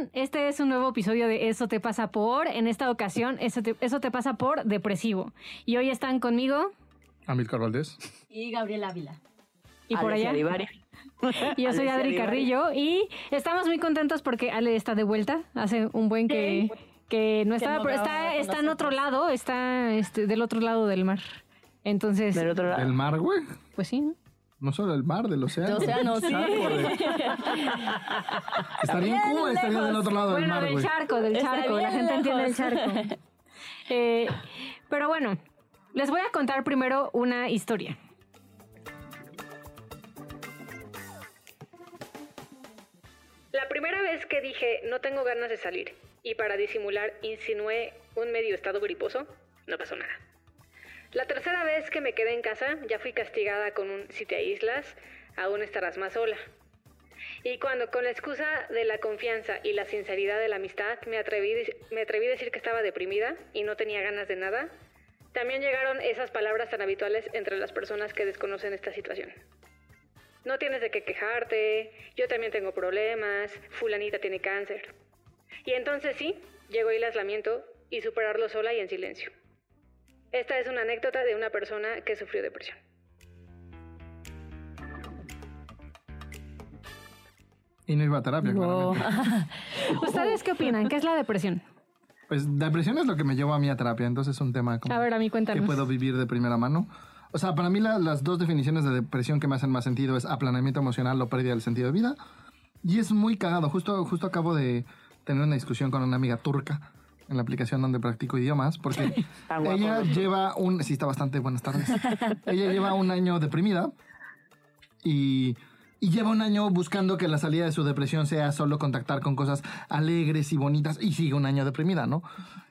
Están? Este es un nuevo episodio de Eso te pasa por. En esta ocasión, Eso te, eso te pasa por depresivo. Y hoy están conmigo Amilcar Valdés. Y Gabriel Ávila. y por allá. Y yo soy Alicia Adri. Carrillo y estamos muy contentos porque Ale está de vuelta. Hace un buen que, que no estaba, no pero grababa está, está en otro lado, está este, del otro lado del mar. Entonces, Del otro lado. Del mar, güey. pues sí. ¿no? No solo del mar, del océano. Del océano, sí. Charco, de- Estaría en Bien Cuba, estaría del otro lado del Bueno, mar, del charco, del Está charco. La gente entiende el charco. Eh, pero bueno, les voy a contar primero una historia. La primera vez que dije no tengo ganas de salir y para disimular insinué un medio estado griposo, no pasó nada. La tercera vez que me quedé en casa ya fui castigada con un si te aíslas, aún estarás más sola. Y cuando con la excusa de la confianza y la sinceridad de la amistad me atreví, me atreví a decir que estaba deprimida y no tenía ganas de nada, también llegaron esas palabras tan habituales entre las personas que desconocen esta situación. No tienes de qué quejarte, yo también tengo problemas, fulanita tiene cáncer. Y entonces sí, llegó el aislamiento y superarlo sola y en silencio. Esta es una anécdota de una persona que sufrió depresión. Y no iba a terapia, claramente. ¿Ustedes qué opinan? ¿Qué es la depresión? Pues depresión es lo que me llevó a mí a terapia, entonces es un tema como A ver, a mí cuéntanos. que puedo vivir de primera mano. O sea, para mí la- las dos definiciones de depresión que me hacen más sentido es aplanamiento emocional o pérdida del sentido de vida. Y es muy cagado. Justo, justo acabo de tener una discusión con una amiga turca en la aplicación donde practico idiomas, porque guapo, ella ¿no? lleva un... Sí, está bastante. Buenas tardes. ella lleva un año deprimida y, y lleva un año buscando que la salida de su depresión sea solo contactar con cosas alegres y bonitas y sigue un año deprimida, ¿no?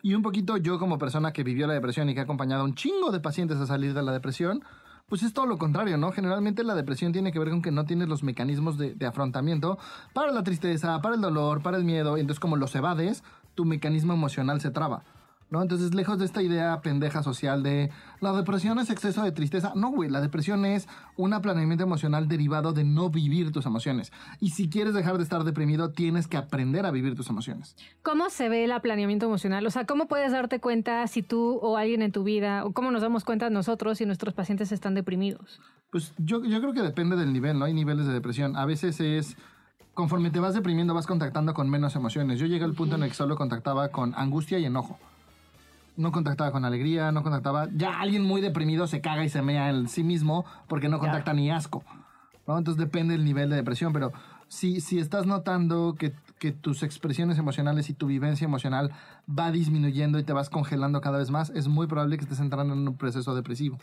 Y un poquito yo como persona que vivió la depresión y que ha acompañado a un chingo de pacientes a salir de la depresión, pues es todo lo contrario, ¿no? Generalmente la depresión tiene que ver con que no tienes los mecanismos de, de afrontamiento para la tristeza, para el dolor, para el miedo, y entonces como los evades, tu mecanismo emocional se traba. ¿No? Entonces, lejos de esta idea pendeja social de la depresión es exceso de tristeza. No, güey, la depresión es un aplanamiento emocional derivado de no vivir tus emociones. Y si quieres dejar de estar deprimido, tienes que aprender a vivir tus emociones. ¿Cómo se ve el aplaneamiento emocional? O sea, ¿cómo puedes darte cuenta si tú o alguien en tu vida, o cómo nos damos cuenta nosotros si nuestros pacientes están deprimidos? Pues yo, yo creo que depende del nivel, ¿no? Hay niveles de depresión. A veces es, conforme te vas deprimiendo, vas contactando con menos emociones. Yo llegué al punto en el que solo contactaba con angustia y enojo. No contactaba con alegría, no contactaba... Ya alguien muy deprimido se caga y se mea en sí mismo porque no contacta ni asco. ¿no? Entonces depende del nivel de depresión, pero si, si estás notando que, que tus expresiones emocionales y tu vivencia emocional va disminuyendo y te vas congelando cada vez más, es muy probable que estés entrando en un proceso depresivo.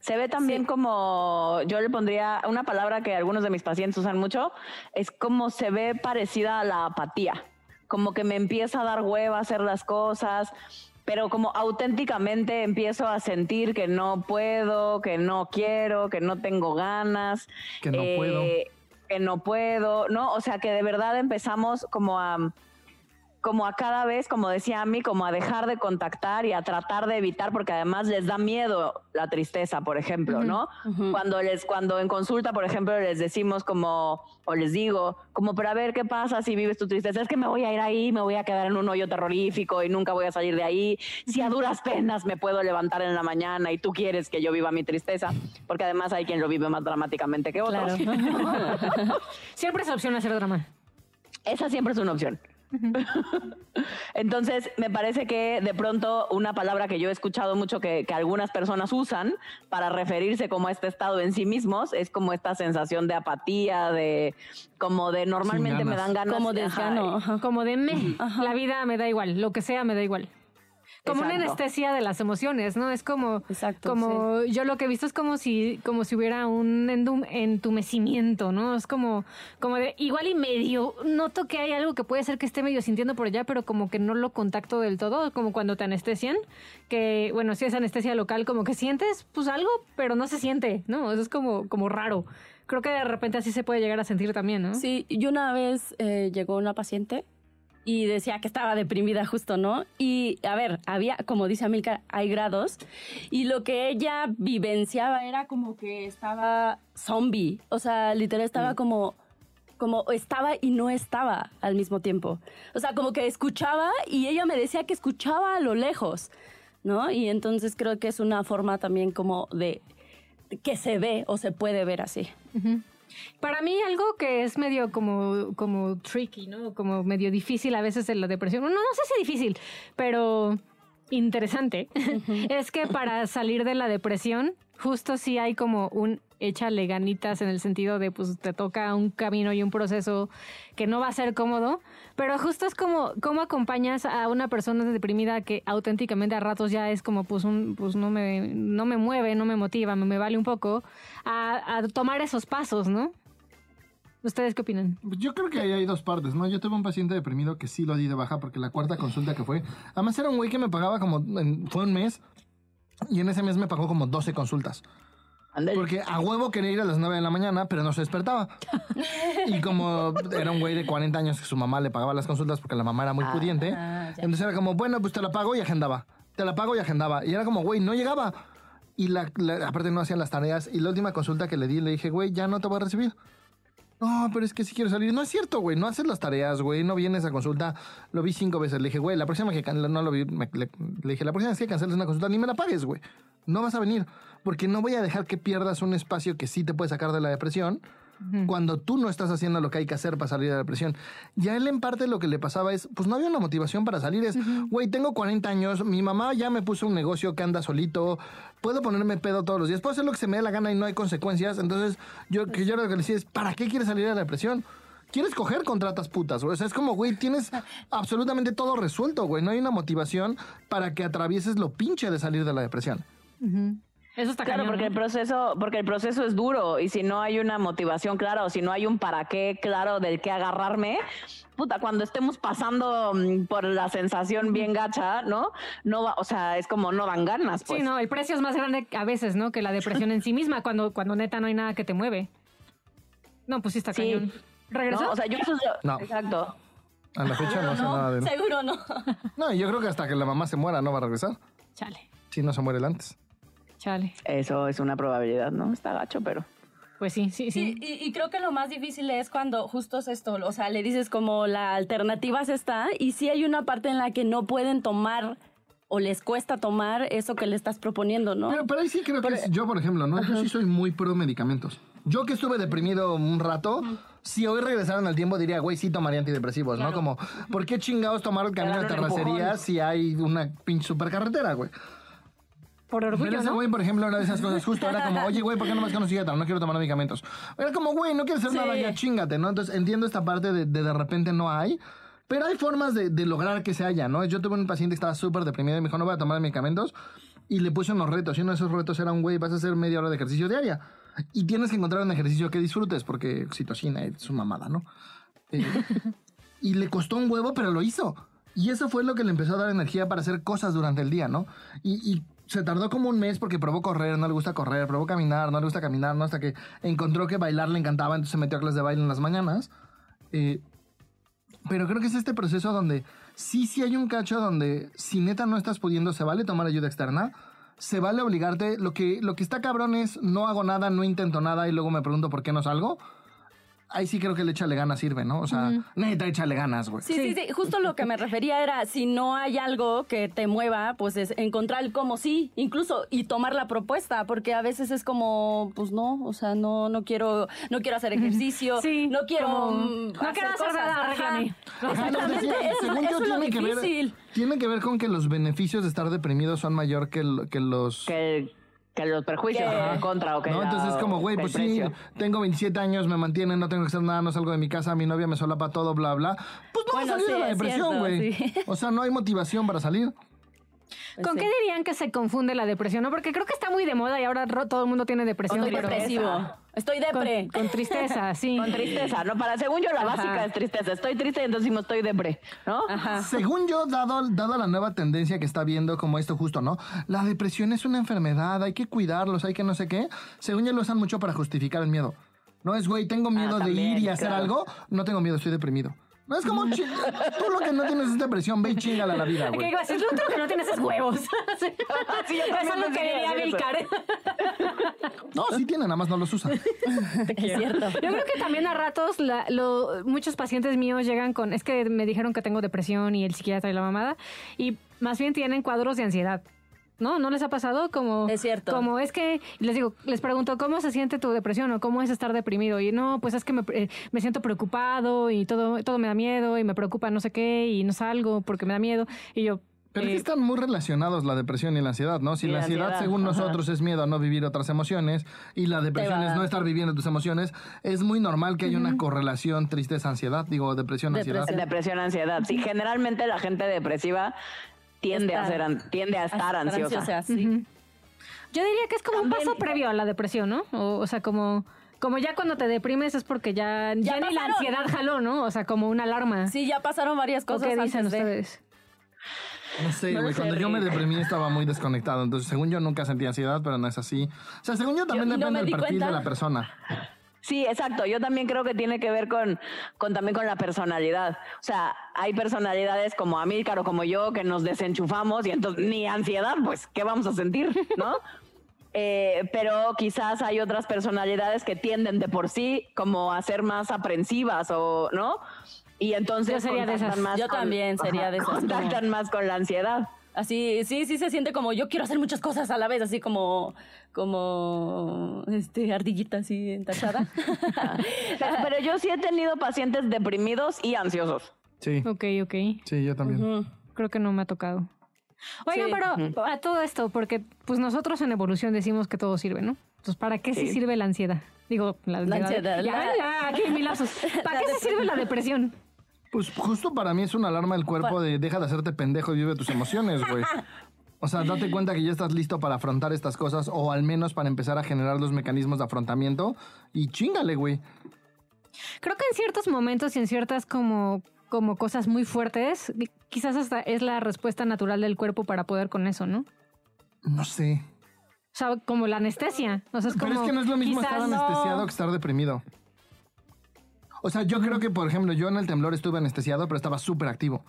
Se ve también como, yo le pondría una palabra que algunos de mis pacientes usan mucho, es como se ve parecida a la apatía, como que me empieza a dar hueva hacer las cosas, pero como auténticamente empiezo a sentir que no puedo, que no quiero, que no tengo ganas, Que no puedo. que no puedo, ¿no? O sea que de verdad empezamos como a como a cada vez, como decía Ami, como a dejar de contactar y a tratar de evitar, porque además les da miedo la tristeza, por ejemplo, ¿no? Cuando les, cuando en consulta, por ejemplo, les decimos como, o les digo, como, pero a ver qué pasa si vives tu tristeza, es que me voy a ir ahí, me voy a quedar en un hoyo terrorífico y nunca voy a salir de ahí. Si a duras penas me puedo levantar en la mañana y tú quieres que yo viva mi tristeza, porque además hay quien lo vive más dramáticamente que otros. Siempre es opción hacer drama. Esa siempre es una opción. Entonces, me parece que de pronto una palabra que yo he escuchado mucho que, que algunas personas usan para referirse como a este estado en sí mismos es como esta sensación de apatía, de como de normalmente me ganas. dan ganas Como ajá, desgano. ajá. Como de me, la vida me da igual, lo que sea me da igual. Como una Exacto. anestesia de las emociones, ¿no? Es como, Exacto, como yo lo que he visto es como si, como si hubiera un endum- entumecimiento, ¿no? Es como, como de igual y medio, noto que hay algo que puede ser que esté medio sintiendo por allá, pero como que no lo contacto del todo, como cuando te anestesian, que bueno, si es anestesia local, como que sientes pues algo, pero no se siente, ¿no? Eso es como, como raro. Creo que de repente así se puede llegar a sentir también, ¿no? Sí, y una vez eh, llegó una paciente y decía que estaba deprimida justo, ¿no? Y a ver, había, como dice Amilcar, hay grados. Y lo que ella vivenciaba era como que estaba zombie. O sea, literal estaba como, como estaba y no estaba al mismo tiempo. O sea, como que escuchaba y ella me decía que escuchaba a lo lejos, ¿no? Y entonces creo que es una forma también como de que se ve o se puede ver así. Para mí algo que es medio como, como tricky, ¿no? Como medio difícil a veces en la depresión. No, no sé si difícil, pero interesante. es que para salir de la depresión, justo sí hay como un échale ganitas en el sentido de pues te toca un camino y un proceso que no va a ser cómodo, pero justo es como cómo acompañas a una persona deprimida que auténticamente a ratos ya es como pues un pues no me no me mueve, no me motiva, me, vale un poco a, a tomar esos pasos, ¿no? ¿Ustedes qué opinan? Pues Yo creo que ahí hay dos partes, ¿no? Yo tuve un paciente deprimido que sí lo di de baja porque la cuarta consulta que fue, además era un güey que me pagaba como, en- fue un mes y en ese mes me pagó como 12 consultas. Ándale. Porque a huevo quería ir a las 9 de la mañana, pero no se despertaba. Y como era un güey de 40 años que su mamá le pagaba las consultas porque la mamá era muy pudiente, ah, ya. entonces era como, bueno, pues te la pago y agendaba. Te la pago y agendaba. Y era como, güey, no llegaba. Y la, la- aparte no hacían las tareas. Y la última consulta que le di, le dije, güey, ya no te voy a recibir. No, pero es que sí quiero salir. No es cierto, güey. No haces las tareas, güey. No vienes a consulta. Lo vi cinco veces. Le dije, güey, la próxima que no lo vi, me- le, le dije, la próxima vez que canceles una consulta, ni me la pagues, güey. No vas a venir. Porque no voy a dejar que pierdas un espacio que sí te puede sacar de la depresión cuando tú no estás haciendo lo que hay que hacer para salir de la depresión. Ya él en parte lo que le pasaba es, pues no había una motivación para salir. Es, güey, tengo 40 años, mi mamá ya me puso un negocio que anda solito, puedo ponerme pedo todos los días, puedo hacer lo que se me dé la gana y no hay consecuencias. Entonces, yo, que yo lo que le decía es, ¿para qué quieres salir de la depresión? ¿Quieres coger contratas putas? güey? O sea, es como, güey, tienes absolutamente todo resuelto, güey. No hay una motivación para que atravieses lo pinche de salir de la depresión. Eso está Claro, cañón, porque ¿no? el proceso, porque el proceso es duro y si no hay una motivación clara o si no hay un para qué claro del que agarrarme, puta, cuando estemos pasando mm, por la sensación bien gacha, ¿no? No va, o sea, es como no dan ganas, pues. Sí, no, el precio es más grande a veces, ¿no? Que la depresión en sí misma, cuando, cuando neta no hay nada que te mueve. No, pues sí está Sí. cañón. ¿Regresó? ¿No? O sea, yo eso- No. Exacto. A la fecha no sé nada de él. Seguro no. No, y yo creo que hasta que la mamá se muera no va a regresar. Chale, Si no se muere él antes. Chale. Eso es una probabilidad, ¿no? Está gacho, pero. Pues sí, sí, sí. Sí, y, y creo que lo más difícil es cuando justo es esto, o sea, le dices como la alternativa es esta y sí hay una parte en la que no pueden tomar o les cuesta tomar eso que le estás proponiendo, ¿no? Pero, pero ahí sí creo que es- yo, por ejemplo, ¿no? Yo sí soy muy pro medicamentos. Yo que estuve deprimido un rato, si hoy regresaran al tiempo diría, güey, sí tomaría antidepresivos, ¿no? Como, ¿por qué chingados tomar el camino de terracería si hay una pinche supercarretera, güey? Por Pero orgullo, ese ¿no? güey, por ejemplo, una de esas cosas justo era como, oye, güey, ¿por qué no me has conocido No quiero tomar medicamentos. Era como, güey, no quieres hacer nada, ya chingate, ¿no? Entonces entiendo esta parte de de, de repente no hay. Pero hay formas de, de lograr que se haya, ¿no? Yo tuve un paciente que estaba súper deprimido y me dijo, no voy a tomar medicamentos. Y le puse unos retos. Y uno de esos retos era un, güey, vas a hacer media hora de ejercicio diaria. Y tienes que encontrar un ejercicio que disfrutes, porque oxitocina es su mamada, ¿no? Eh, y le costó un huevo, pero lo hizo. Y eso fue lo que le empezó a dar energía para hacer cosas durante el día, ¿no? Y, y se tardó como un mes porque probó correr, no le gusta correr, probó caminar, no le gusta caminar, ¿no? Hasta que encontró que bailar le encantaba, entonces se metió a clases de baile en las mañanas. Eh, pero creo que es este proceso donde sí, sí hay un cacho donde si neta no estás pudiendo, se vale tomar ayuda externa, se vale obligarte. Lo que, lo que está cabrón es no hago nada, no intento nada y luego me pregunto por qué no salgo. Ahí sí creo que el échale ganas sirve, ¿no? O sea, neta, échale ganas, güey. Sí, sí, sí, justo lo que me refería era, si no hay algo que te mueva, pues es encontrar el cómo sí, incluso, y tomar la propuesta, porque a veces es como, pues no, o sea, no, no quiero, no quiero hacer ejercicio, Sí, no quiero, como, mm, no quiero hacer cosas, nada, Exactamente, según yo, tiene que ver-. Tiene que ver con que los beneficios de estar deprimido son mayor que, el- que los... Que, que los perjuicios en contra o que. ¿No? la- Entonces es como, güey, pues sí, tengo 27 años, me mantienen, no tengo que hacer nada, no salgo de mi casa, mi novia me solapa todo, bla, bla. Pues no Bueno, vas a salir sí, de la es depresión, güey. sí. O sea, no hay motivación para salir. ¿Con sí. qué dirían que se confunde la depresión? ¿no? Porque creo que está muy de moda y ahora todo el mundo tiene depresión. Estoy pero- depresivo. Estoy depre. Con, con tristeza, sí. Con tristeza, ¿no? Para, según yo, la Ajá. básica es tristeza. Estoy triste y entonces decimos estoy depre, ¿no? Ajá. Según yo, dado, dado la nueva tendencia que está viendo como esto justo, ¿no? La depresión es una enfermedad, hay que cuidarlos, hay que no sé qué. Según yo lo usan mucho para justificar el miedo. No es, güey, tengo miedo de también, ir y hacer claro. algo. No tengo miedo, estoy deprimido. No es como, tú lo que no tienes es depresión, ve y chingala la vida, ¿Qué güey. decir? Lo otro que no tienes es huevos. Sí. Yo Eso es lo que diría. No, sí tiene, nada más no los usa. Es cierto. Yo creo que también a ratos la- lo- muchos pacientes míos llegan con, es que me dijeron que tengo depresión y el psiquiatra y la mamada, y más bien tienen cuadros de ansiedad. ¿No? ¿No les ha pasado? Como, Es cierto. Como es que, les digo, les pregunto, ¿cómo se siente tu depresión o cómo es estar deprimido? Y no, pues es que me, eh, me siento preocupado y todo, todo me da miedo y me preocupa no sé qué y no salgo porque me da miedo. Y yo, Pero es eh, que están muy relacionados la depresión y la ansiedad, ¿no? Si la ansiedad, ansiedad, según ajá. nosotros, es miedo a no vivir otras emociones y la depresión es no estar viviendo tus emociones, es muy normal que haya una correlación tristeza-ansiedad, digo, depresión-ansiedad. Depresión. Depresión, ansiedad. Sí, generalmente la gente depresiva tiende a Estar- ser an- tiende a estar ansiosa. sí. Ujú. Yo diría que es como un paso previo a la depresión, ¿no? O, o sea, como, como ya cuando te deprimes es porque ya, ya, ni la ansiedad jaló, ¿no? O sea, como una alarma. Sí, ya pasaron varias ¿O cosas qué dicen antes de- ustedes? No sé, güey, cuando yo me deprimí estaba muy desconectado, entonces según yo nunca sentí ansiedad, pero no es así. O sea, según yo también Yo- y no depende del perfil de la persona. Sí, exacto. Yo también creo que tiene que ver con, con también con la personalidad. O sea, hay personalidades como Amílcar o como yo que nos desenchufamos y entonces ni ansiedad, pues, ¿qué vamos a sentir? ¿No? Eh, pero quizás hay otras personalidades que tienden de por sí como a ser más aprensivas o, ¿no? Y entonces Yo sería de contactan esas. más Yo con- también sería de esas, como- Contactan más con la ansiedad. Así, sí, sí se siente como yo quiero hacer muchas cosas a la vez, así como, como, este, ardillita así entachada. Pero, pero yo sí he tenido pacientes deprimidos y ansiosos. Sí, Ok, ok. sí, yo también. Creo que no me ha tocado. Oigan, Sí. pero a todo esto, porque pues nosotros en evolución decimos que todo sirve, ¿no? Entonces, ¿para qué sí, Sí. sirve la ansiedad? Digo, la ansiedad. ansiedad, Ya, la- ya, aquí mi lapsus. ¿Para qué sí sirve la depresión? Pues justo para mí es una alarma del cuerpo de deja de hacerte pendejo y vive tus emociones, güey. O sea, date cuenta que ya estás listo para afrontar estas cosas o al menos para empezar a generar los mecanismos de afrontamiento y chingale, güey. Creo que en ciertos momentos y en ciertas como, como cosas muy fuertes, quizás hasta es la respuesta natural del cuerpo para poder con eso, ¿no? No sé. O sea, como la anestesia. O sea, es Pero es que no es lo mismo estar no- anestesiado que estar deprimido. O sea, yo creo que, por ejemplo, yo en el temblor estuve anestesiado, pero estaba súper activo.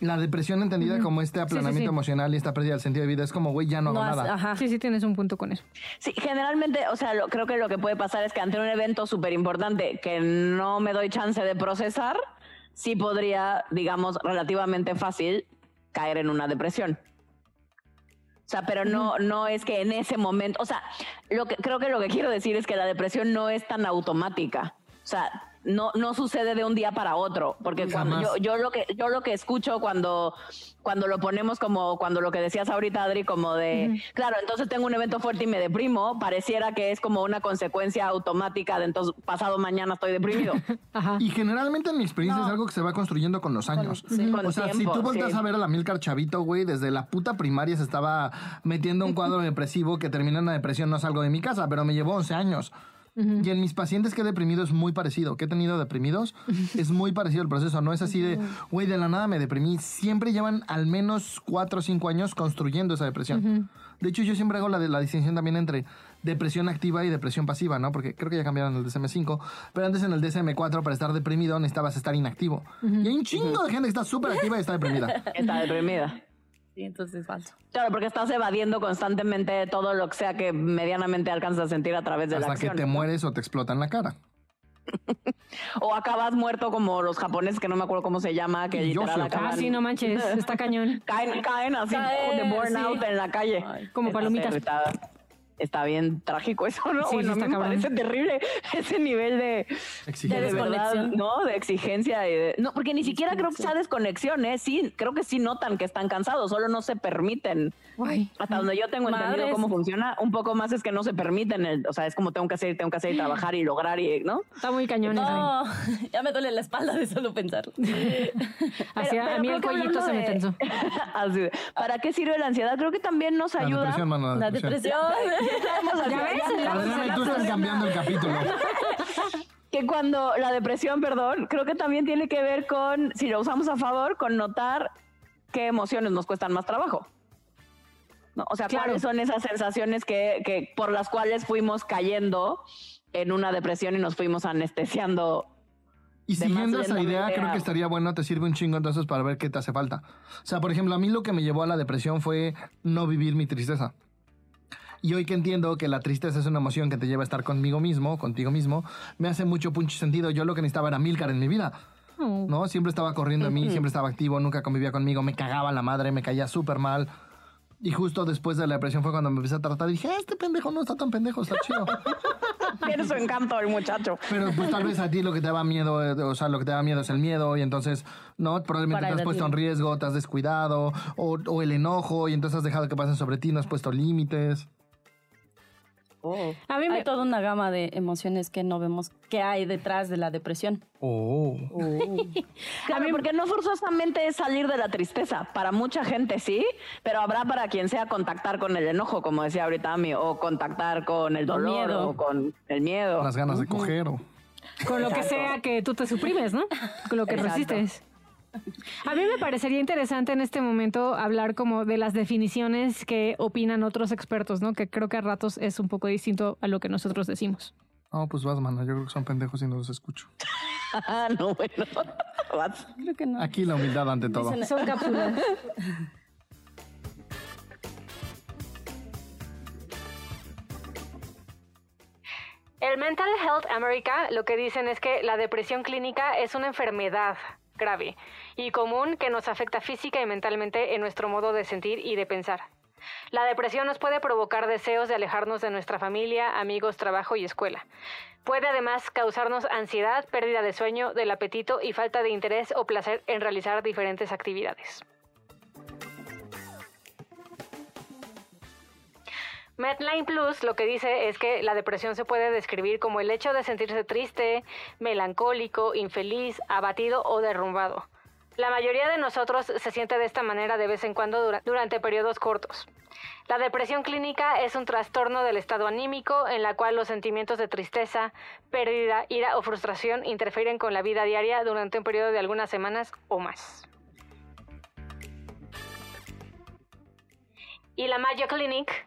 La depresión entendida como este aplanamiento sí. emocional y esta pérdida del sentido de vida es como, güey, ya no hago No has- nada. ajá. Sí, sí, tienes un punto con eso. Sí, generalmente, o sea, lo- creo que lo que puede pasar es que ante un evento súper importante que no me doy chance de procesar, sí podría, digamos, relativamente fácil caer en una depresión. O sea, pero no, no es que en ese momento, o sea, lo que creo que lo que quiero decir es que la depresión no es tan automática. O sea, no, no sucede de un día para otro, porque cuando yo, yo lo que yo lo que escucho cuando cuando lo ponemos como cuando lo que decías ahorita Adri como de claro entonces tengo un evento fuerte y me deprimo pareciera que es como una consecuencia automática de entonces pasado mañana estoy deprimido Ajá. Y generalmente en mi experiencia es algo que se va construyendo con los años. con o sea, si tú volteas sí. a ver a la Milcar Chavito, güey, desde la puta primaria se estaba metiendo un cuadro depresivo que termina en una depresión, no salgo de mi casa, pero me llevó 11 años. Y en mis pacientes que he deprimido es muy parecido. Que he tenido deprimidos es muy parecido el proceso. No es así de, güey, de la nada me deprimí. Siempre llevan al menos 4 o 5 años construyendo esa depresión. De hecho, yo siempre hago la, de- la distinción también entre depresión activa y depresión pasiva, ¿no? Porque creo que ya cambiaron el DSM-5. Pero antes en el DSM-4 para estar deprimido necesitabas estar inactivo. Y hay un chingo de gente que está súper activa y está deprimida. está deprimida Sí, entonces es falso. claro porque estás evadiendo constantemente todo lo que sea que medianamente alcanzas a sentir a través de la Hasta que acción te mueres o te explota en la cara. o acabas muerto como los japoneses que no me acuerdo cómo se llama que yo literal acaban Ah, sí, no manches, está cañón. caen caen así Caen, de burnout sí. en la calle Ay, Como Está palomitas. irritada. Está bien trágico eso, ¿no? Sí, bueno, sí a mí está me parece terrible ese nivel de, Exigencia. de, desconexión. ¿no? De exigencia y de- no, porque ni siquiera creo que sea desconexión, ¿eh? Sí, creo que sí notan que están cansados, solo no se permiten. Hasta donde yo tengo entendido cómo funciona, un poco más es que no se permiten, el- o sea, es como tengo que hacer, tengo que hacer y trabajar y lograr y, ¿no? está muy cañón. No, ya me duele la espalda de solo pensarlo. Así, Pero- a mí el cuellito se me tensó. Así ¿Para qué sirve la ansiedad? Creo que también nos La ayuda. depresión, mano, la La depresión. ¿Ya ves? Adriana tú están cambiando el capítulo. que cuando la depresión, perdón, creo que también tiene que ver con, si lo usamos a favor, con notar qué emociones nos cuestan más trabajo. ¿No? O sea, Claro. cuáles son esas sensaciones que, que por las cuales fuimos cayendo en una depresión y nos fuimos anestesiando. Y siguiendo esa idea, creo que estaría bueno, te sirve un chingo entonces para ver qué te hace falta. O sea, por ejemplo, a mí lo que me llevó a la depresión fue no vivir mi tristeza. Y hoy que entiendo que la tristeza es una emoción que te lleva a estar conmigo mismo, contigo mismo, me hace mucho punch sentido. Yo lo que necesitaba era Milcar en mi vida. Oh. ¿no? Siempre estaba corriendo en mí, siempre estaba activo, nunca convivía conmigo, me cagaba la madre, me caía súper mal. Y justo después de la depresión fue cuando me empecé a tratar y dije, "Ah, este pendejo no está tan pendejo, está chido. Tiene su encanto el muchacho. Pero pues tal vez a ti lo que te daba miedo, o sea, lo que te da miedo es el miedo y entonces, ¿no? Probablemente Para te has puesto en riesgo, te has descuidado o, o el enojo y entonces has dejado que pasen sobre ti, no has puesto límites. A mí me, Hay toda una gama de emociones que no vemos que hay detrás de la depresión. Oh. Claro, porque no forzosamente es salir de la tristeza. Para mucha gente sí, pero habrá para quien sea contactar con el enojo, como decía ahorita Ami, o contactar con el dolor miedo. o con el miedo. Las ganas de coger o... con lo que sea que tú te suprimes, ¿no? Con lo que Exacto. resistes. A mí me parecería interesante en este momento hablar como de las definiciones que opinan otros expertos, ¿no? Que creo que a ratos es un poco distinto a lo que nosotros decimos. No, pues vas, mano, yo creo que son pendejos y no los escucho. Ah, no, bueno. Vas. Creo que no. Aquí la humildad ante todo. Dicen- Son cápsulas. El Mental Health America lo que dicen es que la depresión clínica es una enfermedad grave y común que nos afecta física y mentalmente en nuestro modo de sentir y de pensar. La depresión nos puede provocar deseos de alejarnos de nuestra familia, amigos, trabajo y escuela. Puede además causarnos ansiedad, pérdida de sueño, del apetito y falta de interés o placer en realizar diferentes actividades. Medline Plus lo que dice es que la depresión se puede describir como el hecho de sentirse triste, melancólico, infeliz, abatido o derrumbado. La mayoría de nosotros se siente de esta manera de vez en cuando dura- durante periodos cortos. La depresión clínica es un trastorno del estado anímico en la cual los sentimientos de tristeza, pérdida, ira o frustración interfieren con la vida diaria durante un periodo de algunas semanas o más. Y la Mayo Clinic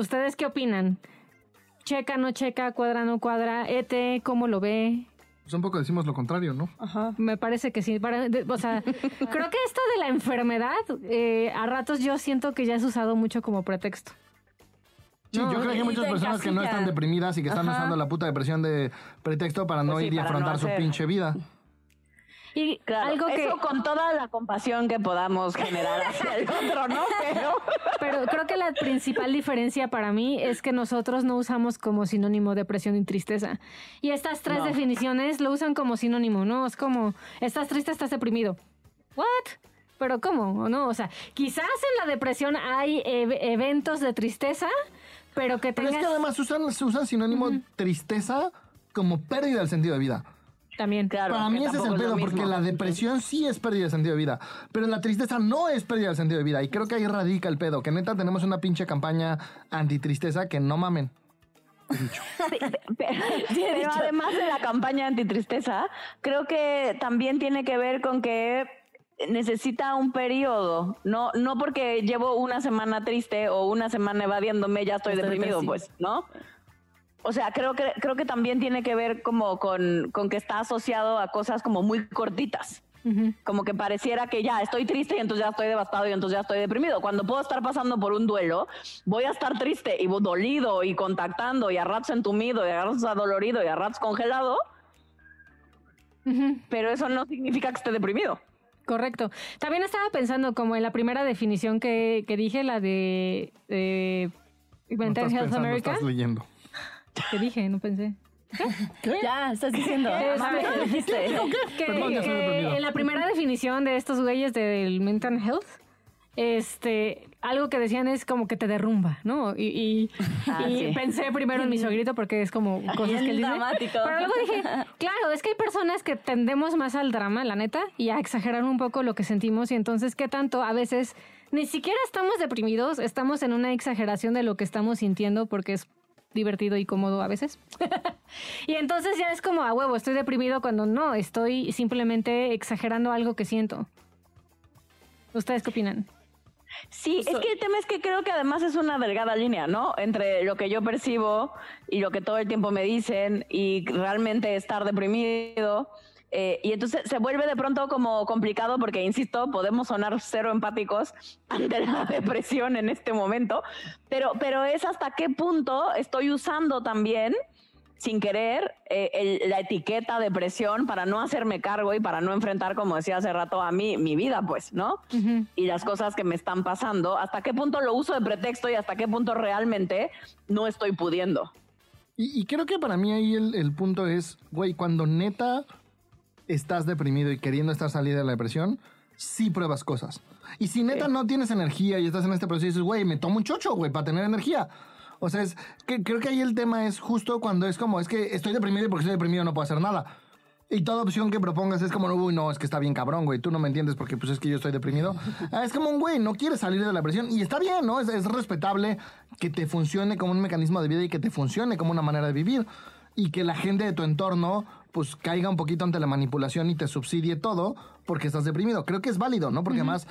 ¿Ustedes qué opinan? ¿Checa, no checa, cuadra, no cuadra? ¿ET, cómo lo ve? Pues un poco decimos lo contrario, ¿no? Ajá. Me parece que sí. Para- de- o sea, creo que esto de la enfermedad, eh, a ratos yo siento que ya es usado mucho como pretexto. Sí, No, yo creo que hay muchas personas que no están deprimidas y que están Ajá. usando la puta depresión de pretexto para no Pues sí, ir y no afrontar su pinche vida. Y Claro, algo que... eso con toda la compasión que podamos generar hacia el otro, ¿no? Pero Pero creo que la principal diferencia para mí es que nosotros no usamos como sinónimo depresión y tristeza. Y estas tres No. definiciones lo usan como sinónimo, ¿no? Es como, estás triste, estás deprimido. ¿What? ¿Pero cómo? ¿O no? O sea, quizás en la depresión hay ev- eventos de tristeza, pero que Pero tengas... es que además usan, se usan sinónimo tristeza como pérdida del sentido de vida. También. claro, Para mí ese es el pedo, porque la depresión sí es pérdida de sentido de vida, pero la tristeza no es pérdida de sentido de vida. Y creo que ahí radica el pedo, que neta tenemos una pinche campaña antitristeza que no mamen. Pero, pero además de la campaña antitristeza, creo que también tiene que ver con que necesita un periodo. No, no porque llevo una semana triste o una semana evadiéndome, ya estoy, Estoy deprimido, depresivo. pues, ¿no? O sea, creo que, creo que también tiene que ver como con, con que está asociado a cosas como muy cortitas. Como que pareciera que ya estoy triste y entonces ya estoy devastado y entonces ya estoy deprimido. Cuando puedo estar pasando por un duelo, voy a estar triste y dolido y contactando y a ratos entumido y a ratos adolorido y a ratos congelado, pero eso no significa que esté deprimido. Correcto. También estaba pensando como en la primera definición que, que dije, la de, de No Mental estás Health pensando, America. estás leyendo. Que dije, no pensé. Ya, estás diciendo. Este, que, estoy que deprimido. en la primera definición de estos güeyes del mental health, este, algo que decían es como que te derrumba, ¿no? Y, y- Ah, y sí. pensé primero en mi sogrito porque es como cosas Bien que él dice. dramático. Pero luego dije, claro, es que hay personas que tendemos más al drama, la neta, y a exagerar un poco lo que sentimos y entonces qué tanto a veces ni siquiera estamos deprimidos, estamos en una exageración de lo que estamos sintiendo porque es divertido y cómodo a veces. y entonces ya es como a huevo, estoy deprimido cuando no, estoy simplemente exagerando algo que siento. ¿Ustedes qué opinan? Sí, es que el tema es que creo que además es una delgada línea, ¿no? Entre lo que yo percibo y lo que todo el tiempo me dicen y realmente estar deprimido. Eh, y entonces se vuelve de pronto como complicado porque, insisto, podemos sonar cero empáticos ante la depresión en este momento, pero, pero es hasta qué punto estoy usando también, sin querer, eh, el- la etiqueta depresión para no hacerme cargo y para no enfrentar, como decía hace rato, a mí, mi vida, pues, ¿no? Ujú. y las cosas que me están pasando, hasta qué punto lo uso de pretexto y hasta qué punto realmente no estoy pudiendo. Y, y creo que para mí ahí el, el punto es, güey, cuando neta estás deprimido y queriendo estar salir de la depresión, sí pruebas cosas. Y si neta no tienes energía y estás en este proceso y dices, güey, me tomo un chocho, güey, para tener energía. O sea, es que creo que ahí el tema es justo cuando es como, es que estoy deprimido y porque estoy deprimido no puedo hacer nada. Y toda opción que propongas es como, uy, no, es que está bien cabrón, güey, tú no me entiendes porque pues es que yo estoy deprimido. Ah, es como un güey, no quiere salir de la depresión y está bien, ¿no? Es, es respetable que te funcione como un mecanismo de vida y que te funcione como una manera de vivir. Y que la gente de tu entorno pues caiga un poquito ante la manipulación y te subsidie todo porque estás deprimido. Creo que es válido, ¿no? Porque además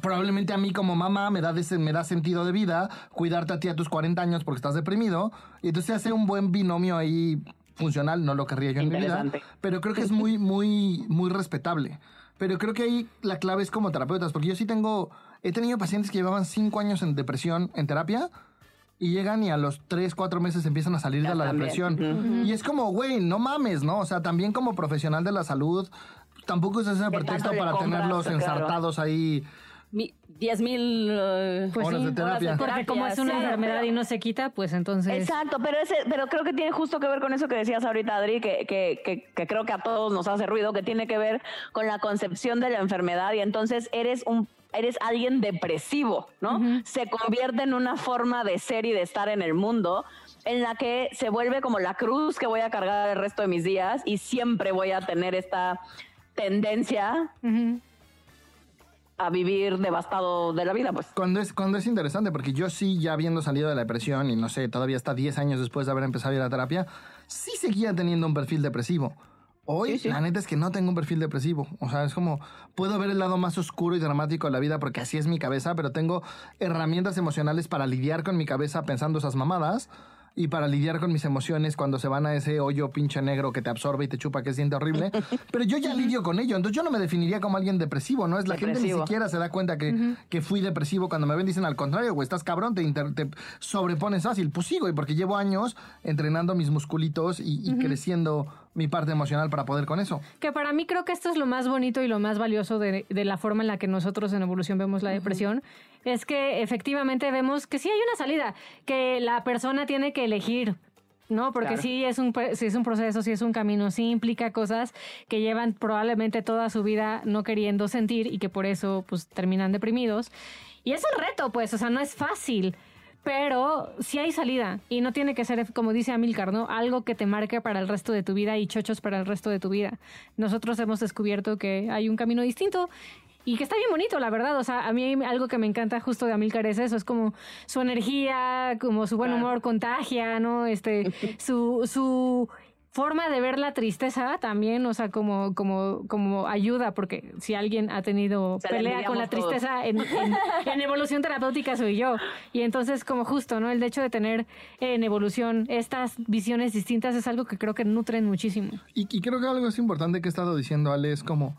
probablemente a mí como mamá me da, des- me da sentido de vida cuidarte a ti a tus 40 años porque estás deprimido. Y entonces hace un buen binomio ahí funcional, no lo querría yo en mi vida. Pero creo que es muy, muy, muy respetable. Pero creo que ahí la clave es como terapeutas, porque yo sí tengo, he tenido pacientes que llevaban 5 años en depresión en terapia y llegan y a los 3, 4 meses empiezan a salir Ya de la depresión. Y es como, güey, no mames, ¿no? O sea, también como profesional de la salud, tampoco es ese pretexto para compras? tenerlos Claro. ensartados ahí. Mi- 10 mil eh, Pues Horas sí, de terapia. Porque como es una sí. enfermedad y no se quita, pues entonces... Exacto, pero ese, pero creo que tiene justo que ver con eso que decías ahorita, Adri, que, que, que, que creo que a todos nos hace ruido, que tiene que ver con la concepción de la enfermedad y entonces eres un eres alguien depresivo, ¿no? Se convierte en una forma de ser y de estar en el mundo en la que se vuelve como la cruz que voy a cargar el resto de mis días y siempre voy a tener esta tendencia Ujú. a vivir devastado de la vida, pues. Cuando es, cuando es interesante, porque yo sí, ya habiendo salido de la depresión y no sé, todavía hasta 10 años después de haber empezado a ir a terapia, sí seguía teniendo un perfil depresivo. Hoy, Sí, sí. la neta es que no tengo un perfil depresivo. O sea, es como, puedo ver el lado más oscuro y dramático de la vida porque así es mi cabeza, pero tengo herramientas emocionales para lidiar con mi cabeza pensando esas mamadas y para lidiar con mis emociones cuando se van a ese hoyo pinche negro que te absorbe y te chupa que siente horrible. Pero yo ya lidio con ello, entonces yo no me definiría como alguien depresivo, ¿no? Es la gente ni siquiera se da cuenta que, que fui depresivo cuando me ven, dicen al contrario, güey, estás cabrón, te, inter- te sobrepones fácil. Pues sí, güey, porque llevo años entrenando mis musculitos y, y creciendo mi parte emocional para poder con eso. Que para mí creo que esto es lo más bonito y lo más valioso de, de la forma en la que nosotros en Evolución vemos la depresión, es que efectivamente vemos que sí hay una salida, que la persona tiene que elegir. ¿no? Porque Claro. sí es un sí es un proceso, sí es un camino, sí implica cosas que llevan probablemente toda su vida no queriendo sentir y que por eso pues terminan deprimidos. Y es un reto, pues, o sea, no es fácil, pero sí hay salida y no tiene que ser como dice Amilcar, ¿no? Algo que te marque para el resto de tu vida y chochos para el resto de tu vida. Nosotros hemos descubierto que hay un camino distinto y que está bien bonito, la verdad. O sea, a mí algo que me encanta justo de Amilcar es eso, es como su energía, como su buen humor contagia, ¿no? Este, su, su, forma de ver la tristeza también, o sea, como, como, como ayuda, porque si alguien ha tenido Se la pelea con la tristeza en, en- en evolución terapéutica soy yo. Y entonces, como justo, ¿no? El hecho de tener en evolución estas visiones distintas es algo que creo que nutren muchísimo. Y, y creo que algo es importante que he estado diciendo, Ale, es como...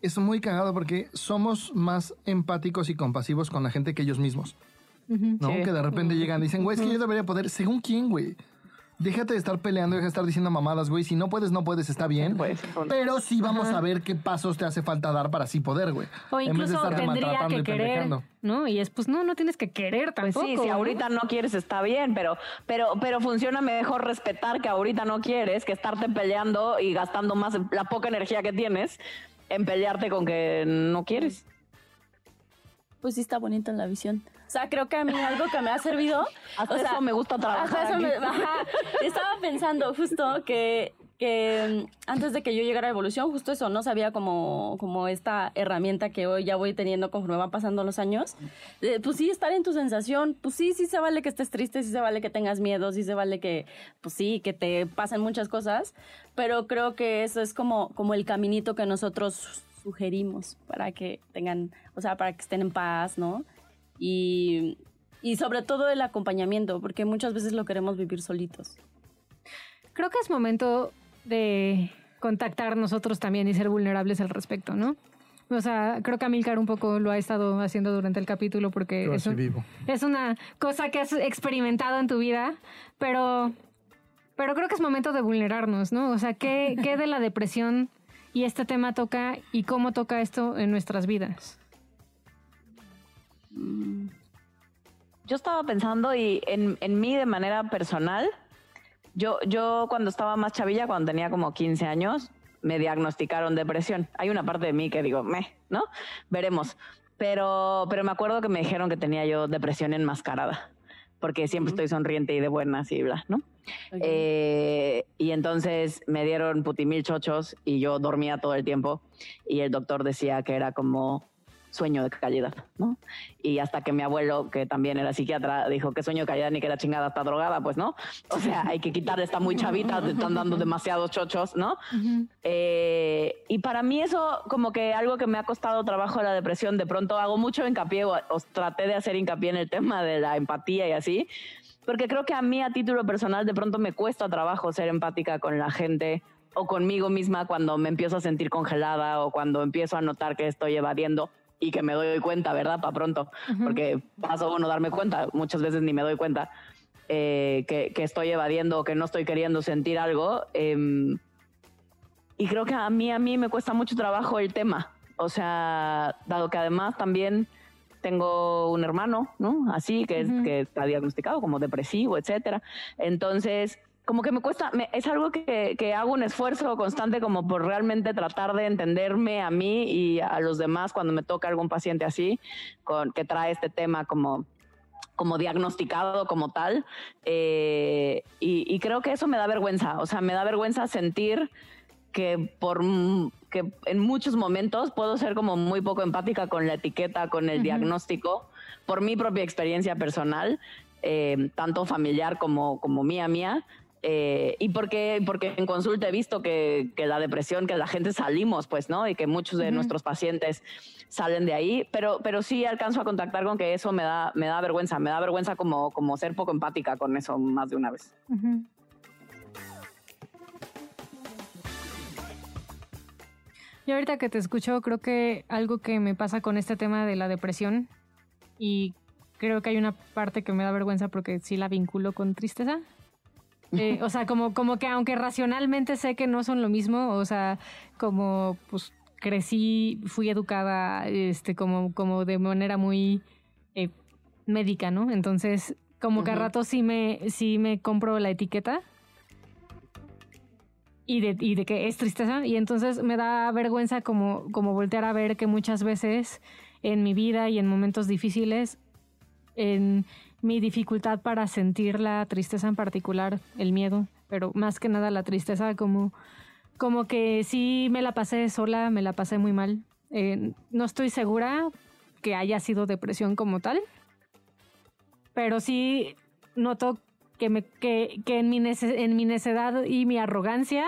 Es muy cagado porque somos más empáticos y compasivos con la gente que ellos mismos. ¿No? Sí. Que de repente llegan y dicen, güey, es que yo debería poder... ¿Según quién, güey? Déjate de estar peleando, deja de estar diciendo mamadas, güey. Si no puedes, no puedes, está bien. Pues, Pero sí vamos a ver qué pasos te hace falta dar para sí poder, güey. O En vez de incluso estarte tendría que y querer. ¿no? Y es, pues no, no tienes que querer Pues tampoco. sí, si ¿no? ahorita no quieres está bien, pero, pero, pero funciona mejor respetar que ahorita no quieres que estarte peleando y gastando más la poca energía que tienes en pelearte con que no quieres. Pues sí está bonita la visión. O sea, creo que a mí algo que me ha servido... Hasta o sea, eso me gusta trabajar. Ajá, eso me- ajá. Estaba pensando justo que, que mm, antes de que yo llegara a Evolución, justo eso, no sabía como, como esta herramienta que hoy ya voy teniendo conforme van pasando los años. de, pues sí, estar en tu sensación. Pues sí, sí se vale que estés triste, sí se vale que tengas miedo, sí se vale que, pues sí, que te pasen muchas cosas. Pero creo que eso es como, como el caminito que nosotros sugerimos para que tengan, o sea, para que estén en paz, ¿no? Y, y sobre todo el acompañamiento, porque muchas veces lo queremos vivir solitos. Creo que es momento de contactar nosotros también y ser vulnerables al respecto, ¿no? O sea, creo que Amilcar un poco lo ha estado haciendo durante el capítulo porque Yo es, así un- vivo. es una cosa que has experimentado en tu vida, pero, pero creo que es momento de vulnerarnos, ¿no? O sea, ¿qué, qué de la depresión y este tema toca y cómo toca esto en nuestras vidas? Yo estaba pensando y en, en mí de manera personal, yo, yo cuando estaba más chavilla, cuando tenía como 15 años, me diagnosticaron depresión. Hay una parte de mí que digo, meh, ¿no? Veremos. Pero, pero me acuerdo que me dijeron que tenía yo depresión enmascarada, porque siempre estoy sonriente y de buenas y bla, ¿no? Eh, y entonces me dieron putimil chochos y yo dormía todo el tiempo y el doctor decía que era como sueño de calidad, ¿no? Y hasta que mi abuelo, que también era psiquiatra, dijo que sueño de calidad ni que era chingada, está drogada, pues no. O sea, hay que quitarle, está muy chavita, te están dando demasiados chochos, ¿no? Eh, y para mí eso, como que algo que me ha costado trabajo la depresión, de pronto hago mucho hincapié, o, os traté de hacer hincapié en el tema de la empatía y así, porque creo que a mí a título personal de pronto me cuesta trabajo ser empática con la gente o conmigo misma cuando me empiezo a sentir congelada o cuando empiezo a notar que estoy evadiendo y que me doy cuenta, ¿verdad? Para pronto, porque paso a no darme cuenta, muchas veces ni me doy cuenta eh, que, que estoy evadiendo o que no estoy queriendo sentir algo. em, y creo que a mí, a mí me cuesta mucho trabajo el tema. O sea, dado que además también tengo un hermano, ¿no? Así, que, es, que está diagnosticado como depresivo, etcétera. Entonces, como que me cuesta, me- es algo que, que hago un esfuerzo constante como por realmente tratar de entenderme a mí y a los demás cuando me toca algún paciente así, con, que trae este tema como como diagnosticado como tal. eh, y, y creo que eso me da vergüenza. O sea, me da vergüenza sentir que por que en muchos momentos puedo ser como muy poco empática con la etiqueta, con el diagnóstico, por mi propia experiencia personal, eh, tanto familiar como, como mía mía. Eh, y porque, porque en consulta he visto que, que la depresión, que la gente salimos, pues, ¿no? Y que muchos de nuestros pacientes salen de ahí, pero, pero sí alcanzo a contactar con que eso me da, me da vergüenza, me da vergüenza como, como ser poco empática con eso más de una vez. Yo ahorita que te escucho, creo que algo que me pasa con este tema de la depresión y creo que hay una parte que me da vergüenza porque sí la vinculo con tristeza. Eh, o sea, como, como que aunque racionalmente sé que no son lo mismo, o sea, como pues crecí, fui educada este, como, como de manera muy eh, médica, ¿no? Entonces, como que a rato sí me, sí me compro la etiqueta y de, y de que es tristeza. Y entonces me da vergüenza como, como voltear a ver que muchas veces en mi vida y en momentos difíciles, en mi dificultad para sentir la tristeza en particular, el miedo, pero más que nada la tristeza como, como que sí me la pasé sola, me la pasé muy mal. Eh, no estoy segura que haya sido depresión como tal, pero sí noto que, me, que, que en, mi nece- en mi necedad y mi arrogancia,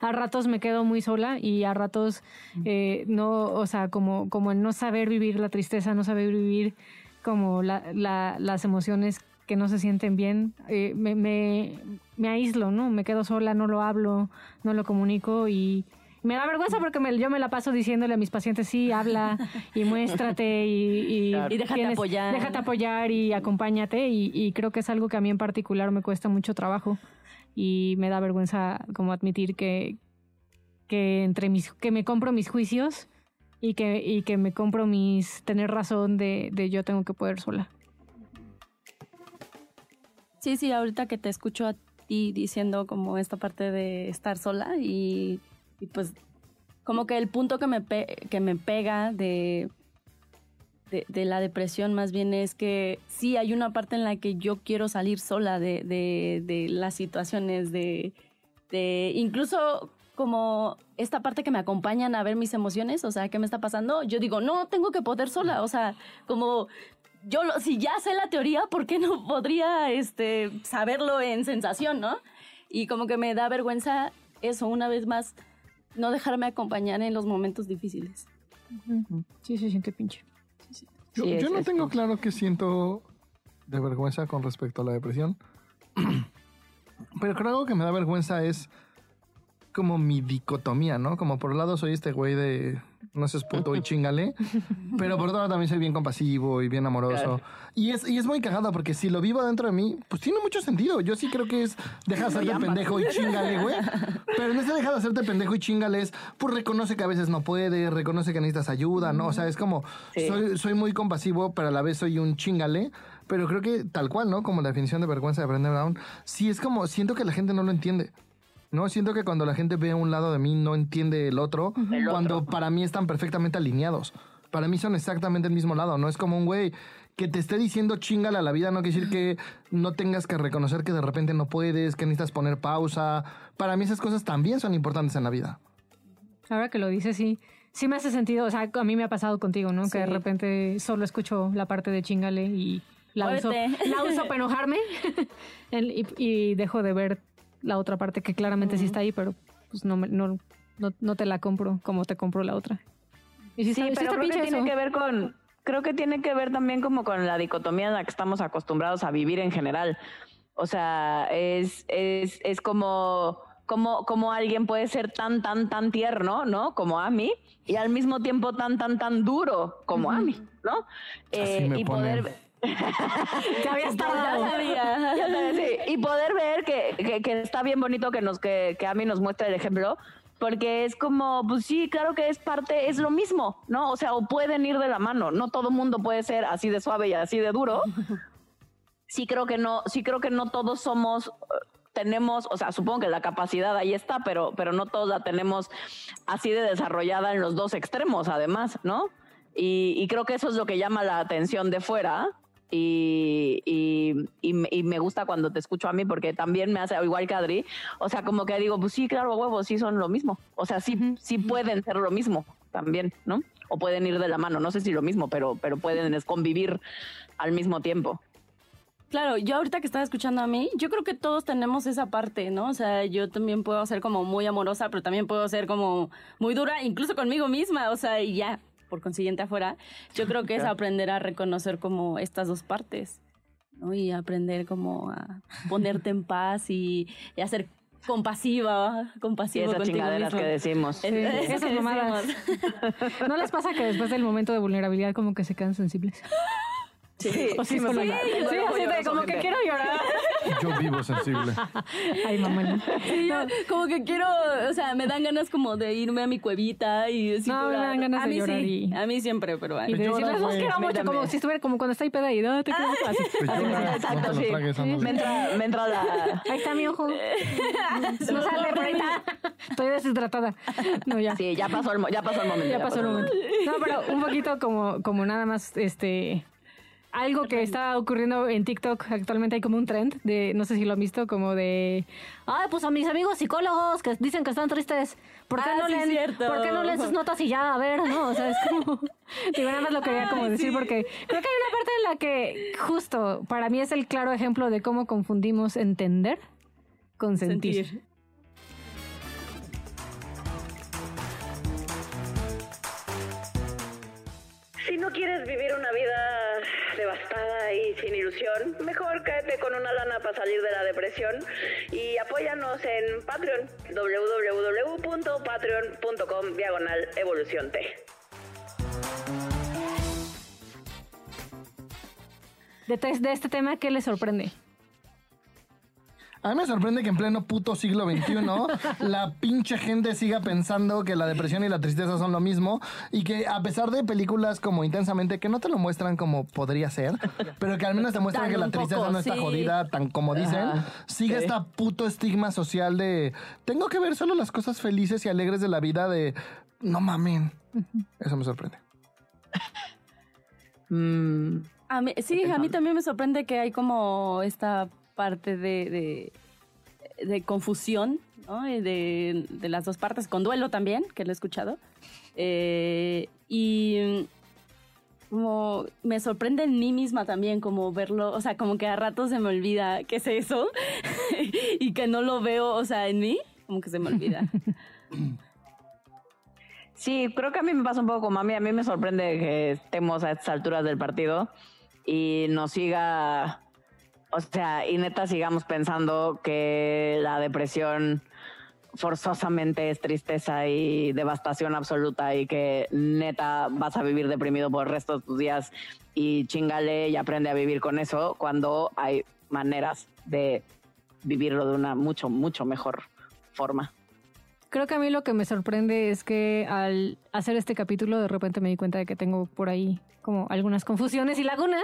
a ratos me quedo muy sola y a ratos eh, no, o sea, como, como el no saber vivir la tristeza, no saber vivir como la, la- las emociones que no se sienten bien, eh, me, me, me aíslo, ¿no? Me quedo sola, no lo hablo, no lo comunico y me da vergüenza porque me- yo me la paso diciéndole a mis pacientes, sí, habla y muéstrate y, y, Y déjate tienes- apoyar. Déjate apoyar y acompáñate y, y creo que es algo que a mí en particular me cuesta mucho trabajo y me da vergüenza como admitir que, que entre mis que me compro mis juicios y que, y que me compro mis tener razón de, de yo tengo que poder sola. Sí, sí, ahorita que te escucho a ti diciendo como esta parte de estar sola y, pues como que el punto que me, pe- que me pega de, de, la depresión más bien es que sí hay una parte en la que yo quiero salir sola de, de, las situaciones, de incluso como esta parte que me acompañan a ver mis emociones, o sea, ¿qué me está pasando? Yo digo, no, tengo que poder sola, o sea, como yo lo- si ya sé la teoría, ¿por qué no podría este, saberlo en sensación, no? Y como que me da vergüenza eso, una vez más, no dejarme acompañar en los momentos difíciles. Sí, se siente pinche. Yo, Sí, yo es no tengo claro qué siento de vergüenza con respecto a la depresión. Pero creo que me da vergüenza es como mi dicotomía, ¿no? Como por un lado soy este güey de no seas puto y chingale, pero por otro lado también soy bien compasivo y bien amoroso. Y es, y es muy cagado porque si lo vivo dentro de mí, pues tiene mucho sentido. Yo sí creo que es deja de hacerte pendejo y chingale, güey. Pero en ese deja de hacerte pendejo y chingale es, pues reconoce que a veces no puede, reconoce que necesitas ayuda, ¿no? O sea, es como, Sí. soy, soy muy compasivo, pero a la vez soy un chingale. Pero creo que tal cual, ¿no? Como la definición de vergüenza de Brené Brown, sí es como, siento que la gente no lo entiende. No, siento que cuando la gente ve un lado de mí no entiende el otro, cuando para mí están perfectamente alineados. Para mí son exactamente el mismo lado, no es como un güey que te esté diciendo chingale a la vida, no quiere decir que no tengas que reconocer que de repente no puedes, que necesitas poner pausa. Para mí esas cosas también son importantes en la vida. Ahora que lo dices, sí. Sí me hace sentido. O sea, a mí me ha pasado contigo, ¿no? Que de repente solo escucho la parte de chingale y la uso, la uso para enojarme y, y dejo de ver la otra parte que claramente sí está ahí, pero pues no, me- no, no, no te la compro como te compro la otra. Y sí, Sí, está, pero está creo que pinche tiene eso. que ver con, creo que tiene que ver también como con la dicotomía en la que estamos acostumbrados a vivir en general. O sea, es, es, es como, como, como alguien puede ser tan, tan, tan tierno, ¿no? Como Ami, y al mismo tiempo tan, tan, tan duro como Ami, ¿no? Así me y Te habías tardado. Ya sí. Y poder ver que, que- que está bien bonito que nos que, que Ami nos muestre el ejemplo, porque es como, pues sí, claro que es parte, es lo mismo, ¿no? O sea, o pueden ir de la mano. No todo mundo puede ser así de suave y así de duro. Sí creo que no, sí creo que no todos somos eh, tenemos, o sea, supongo que la capacidad ahí está, pero, pero no todos la tenemos así de desarrollada en los dos extremos, además, ¿no? Y, y creo que eso es lo que llama la atención de fuera. Y, y, y me- y me gusta cuando te escucho a mí porque también me hace igual que Adri. O sea, como que digo, pues sí, claro, huevos, sí son lo mismo. O sea, sí, sí pueden ser lo mismo también, ¿no? O pueden ir de la mano. No sé si lo mismo, pero, pero pueden es convivir al mismo tiempo. Claro, yo ahorita que estaba escuchando a mí, yo creo que todos tenemos esa parte, ¿no? O sea, yo también puedo ser como muy amorosa, pero también puedo ser como muy dura, incluso conmigo misma, o sea, y ya, por consiguiente afuera. Yo creo que es aprender a reconocer como estas dos partes, ¿no? Y aprender como a ponerte en paz y, y a ser compasiva, Sí, compasivo esas chingaderas mismo. que decimos. Es esas mamadas. ¿No les pasa que después del momento de vulnerabilidad como que se quedan sensibles? Sí, O sí, sí, como que quiero llorar. Yo vivo sensible. Ay, mamá. no. Sí, yo como que quiero, o sea, me dan ganas como de irme a mi cuevita y así No, me dan ganas a de mí llorar sí, y- a mí siempre, pero Y ay, de Llora, decirles, los quiero mucho, como si estuviera como cuando estoy peda y no te quiero así. Pues me. No lo tragues, ándale. Me entra, me entra la... Ahí está mi ojo. No sale por ahí. Estoy deshidratada. No, ya. Sí, ya pasó el, ya pasó el momento. Ya pasó el momento. No, pero un poquito como, como nada más, este, algo que está ocurriendo en TikTok actualmente hay como un trend de, no sé si lo han visto, como de, ay, pues a mis amigos psicólogos que dicen que están tristes, ¿por qué Ah, no sí, leen. ¿por qué no leen sus notas y ya, a ver, no? O sea, es como, digo, nada más lo quería como decir porque creo que hay una parte en la que justo para mí es el claro ejemplo de cómo confundimos entender con sentir. Sentir. Si no quieres vivir una vida devastada y sin ilusión, mejor cáete con una lana para salir de la depresión y apóyanos en Patreon, www.patreon.com diagonal evolución T. De, de este tema, ¿qué les sorprende? A mí me sorprende que en pleno puto siglo XXI la pinche gente siga pensando que la depresión y la tristeza son lo mismo y que a pesar de películas como intensamente que no te lo muestran como podría ser, pero que al menos te muestran Dan que la tristeza poco, no está sí. jodida tan como dicen, Ajá, sigue sí. esta puto estigma social de tengo que ver solo las cosas felices y alegres de la vida de no mamen. Eso me sorprende. Mm, A mí- sí, a mí también me sorprende que hay como esta parte de, de, confusión, ¿no? De, de las dos partes, con duelo también, que lo he escuchado. Eh, y como me sorprende en mí misma también, como verlo, o sea, como que a ratos se me olvida qué es eso y que no lo veo, o sea, en mí, como que se me olvida. Sí, creo que a mí me pasa un poco como a. A mí me sorprende que estemos a estas alturas del partido y nos siga, o sea, y neta sigamos pensando que la depresión forzosamente es tristeza y devastación absoluta y que neta vas a vivir deprimido por el resto de tus días y chingale y aprende a vivir con eso cuando hay maneras de vivirlo de una mucho, mucho mejor forma. Creo que a mí lo que me sorprende es que al hacer este capítulo de repente me di cuenta de que tengo por ahí como algunas confusiones y lagunas.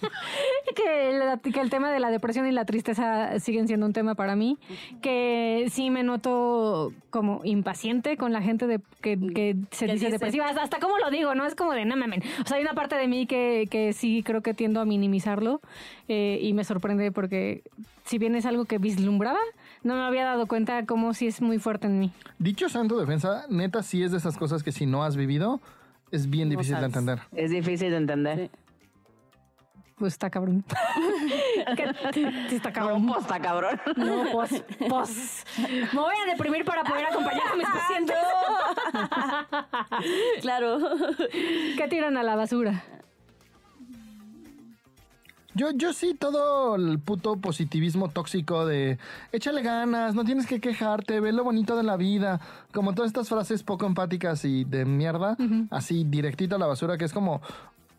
que, la- que el tema de la depresión y la tristeza siguen siendo un tema para mí. Que sí me noto como impaciente con la gente de, que, que se dice dice. depresiva. Hasta, hasta cómo lo digo, ¿no? Es como de no mamen. O sea, hay una parte de mí que, que sí creo que tiendo a minimizarlo eh, y me sorprende porque si bien es algo que vislumbraba, no me había dado cuenta cómo sí es muy fuerte en mí. Dicho sea en tu defensa, neta sí es de esas cosas que si no has vivido es bien No difícil de entender. Es difícil de entender. Sí. Pues está cabrón. Sí está No, cabrón. posta, cabrón. No, pues, pues. Me voy a deprimir para poder acompañar a mis pacientes. claro. ¿Qué tiran a la basura? Yo, yo sí, todo el puto positivismo tóxico de échale ganas, no tienes que quejarte, ve lo bonito de la vida. Como todas estas frases poco empáticas y de mierda, así directito a la basura, que es como,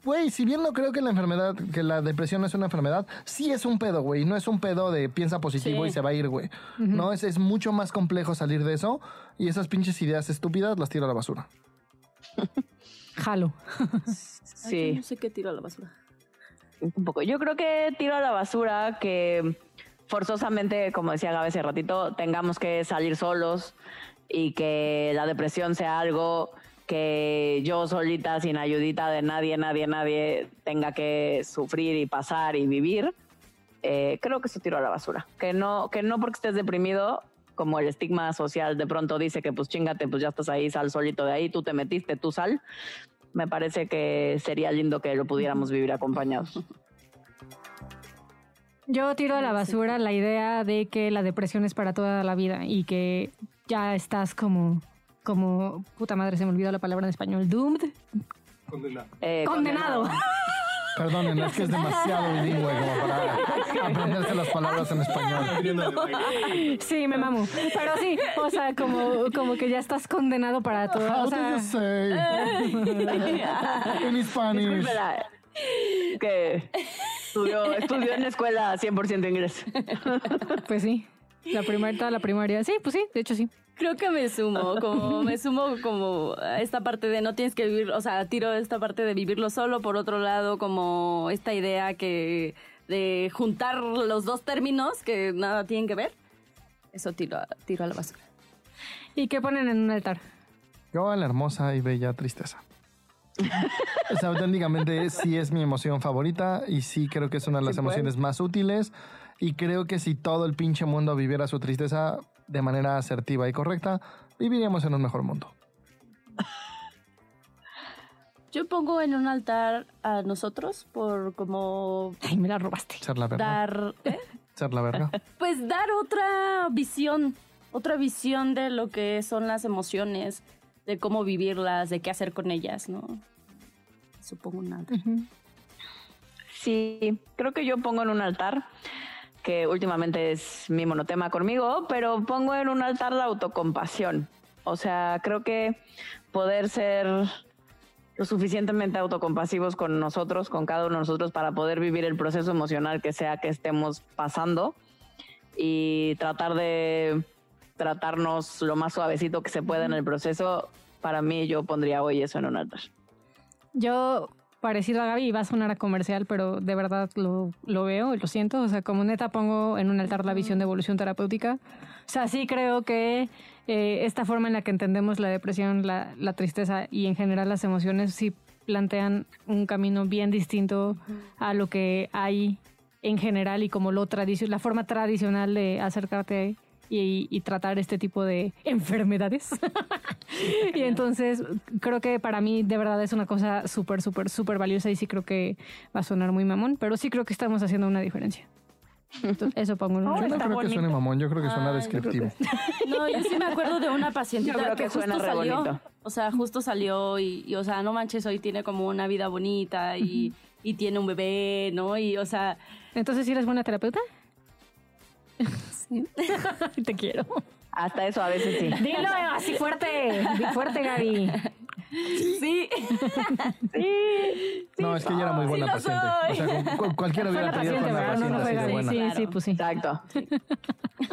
güey, si bien no creo que la enfermedad, que la depresión no es una enfermedad, sí es un pedo, güey. No es un pedo de piensa positivo Sí. y se va a ir, güey. No, es, es mucho más complejo salir de eso y esas pinches ideas estúpidas las tiro a la basura. Jalo. Ay, Sí, No sé qué tiro a la basura. Un poco. Yo creo que tiro a la basura que forzosamente, como decía Gabe hace ratito, tengamos que salir solos y que la depresión sea algo que yo solita, sin ayudita de nadie, nadie, nadie, tenga que sufrir y pasar y vivir. Eh, creo que eso tiro a la basura. Que no, que no porque estés deprimido, como el estigma social de pronto dice que pues chingate, pues ya estás ahí, sal solito de ahí, tú te metiste, tú sal. Me parece que sería lindo que lo pudiéramos vivir acompañados. Yo tiro a la basura la idea de que la depresión es para toda la vida y que ya estás como, como, puta madre, se me olvidó la palabra en español, doomed, Eh, condenado. Perdonen, es que es demasiado bilingüe como para aprenderse las palabras en español. Sí, me mamo. Pero sí, o sea, como, como que ya estás condenado para todo. How O do sea, you say? In Spanish. Que estudió, estudió en la escuela 100% inglés. pues sí. La primaria, toda la primaria. Sí, pues sí, de hecho sí. Creo que me sumo, como me sumo como a esta parte de no tienes que vivir, o sea, tiro esta parte de vivirlo solo, por otro lado, como esta idea que de juntar los dos términos que nada tienen que ver. Eso tiro, a- tiro a la basura. ¿Y qué ponen en un altar? Yo a la hermosa y bella tristeza. O sea, auténticamente sí es mi emoción favorita y sí creo que es una de las Sí, emociones más útiles. Y creo que si todo el pinche mundo viviera su tristeza de manera asertiva y correcta, viviríamos en un mejor mundo. Yo pongo en un altar a nosotros por como Ay, me la robaste. Ser la verga. dar, ¿eh? Ser la verga. pues dar otra visión, otra visión de lo que son las emociones, de cómo vivirlas, de qué hacer con ellas, ¿no? Supongo un altar. Sí, creo que yo pongo en un altar, que últimamente es mi monotema conmigo, pero pongo en un altar la autocompasión. O sea, creo que poder ser lo suficientemente autocompasivos con nosotros, con cada uno de nosotros, para poder vivir el proceso emocional que sea que estemos pasando y tratar de tratarnos lo más suavecito que se pueda en el proceso. Para mí, yo pondría hoy eso en un altar. Yo, parecido a Gaby, iba a sonar a comercial, pero de verdad lo, lo veo y lo siento. O sea, como neta pongo en un altar la visión de evolución terapéutica. O sea, sí creo que eh, esta forma en la que entendemos la depresión, la, la tristeza y en general las emociones sí plantean un camino bien distinto a lo que hay en general y como lo tradicio- la forma tradicional de acercarte y, y tratar este tipo de enfermedades. y entonces creo que para mí de verdad es una cosa súper, súper, súper valiosa y sí creo que va a sonar muy mamón, pero sí creo que estamos haciendo una diferencia. Entonces, eso pongo en un Yo no creo que suene mamón, yo creo que suena Ay, yo descriptivo. No, yo sí me acuerdo de una creo que, que suena justo re salió. bonito. O sea, justo salió y, y, o sea, no manches, hoy tiene como una vida bonita y, y tiene un bebé, ¿no? Y, o sea, Entonces, ¿sí eres buena terapeuta? Sí. Te quiero. Hasta eso a veces sí. Dilo así fuerte, fuerte, Gaby. sí. No, es que ella era muy buena lo paciente. O sea, cu- cu- cualquiera hubiera la pedido paciente, con una ¿verdad? No, no paciente fue así de Gaby. buena. Sí, sí, pues sí. Exacto.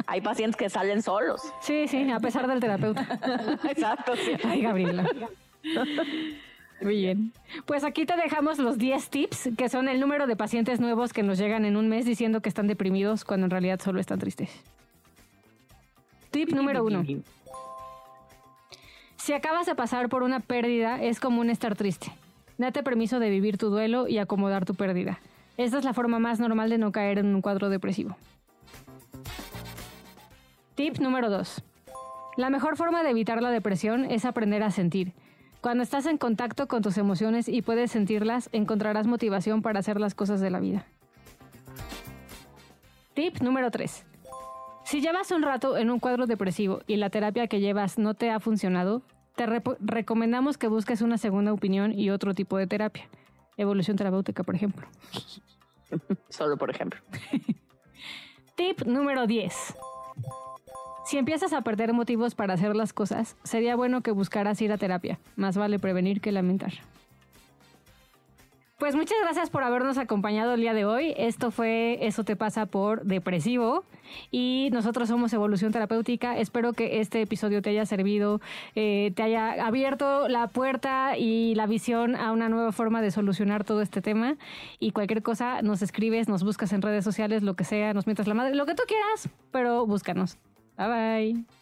Hay pacientes que salen solos. Sí, sí, a pesar del terapeuta. Exacto. sí. Ay, Gabriela. Bien. Pues aquí te dejamos los 10 tips, que son el número de pacientes nuevos que nos llegan en un mes diciendo que están deprimidos cuando en realidad solo están tristes. Tip número uno. Si acabas de pasar por una pérdida, es común estar triste. Date permiso de vivir tu duelo y acomodar tu pérdida. Esta es la forma más normal de no caer en un cuadro depresivo. Tip número 2. La mejor forma de evitar la depresión es aprender a sentir. Cuando estás en contacto con tus emociones y puedes sentirlas, encontrarás motivación para hacer las cosas de la vida. Tip número 3. Si llevas un rato en un cuadro depresivo y la terapia que llevas no te ha funcionado, te recomendamos que busques una segunda opinión y otro tipo de terapia. Evolución terapéutica, por ejemplo. Solo por ejemplo. Tip número 10. Si empiezas a perder motivos para hacer las cosas, sería bueno que buscaras ir a terapia. Más vale prevenir que lamentar. Pues muchas gracias por habernos acompañado el día de hoy. Esto fue Eso te pasa por depresivo y nosotros somos Evolución Terapéutica. Espero que este episodio te haya servido, eh, te haya abierto la puerta y la visión a una nueva forma de solucionar todo este tema. Y cualquier cosa nos escribes, nos buscas en redes sociales, lo que sea, nos mientas la madre, lo que tú quieras, pero búscanos. Bye bye.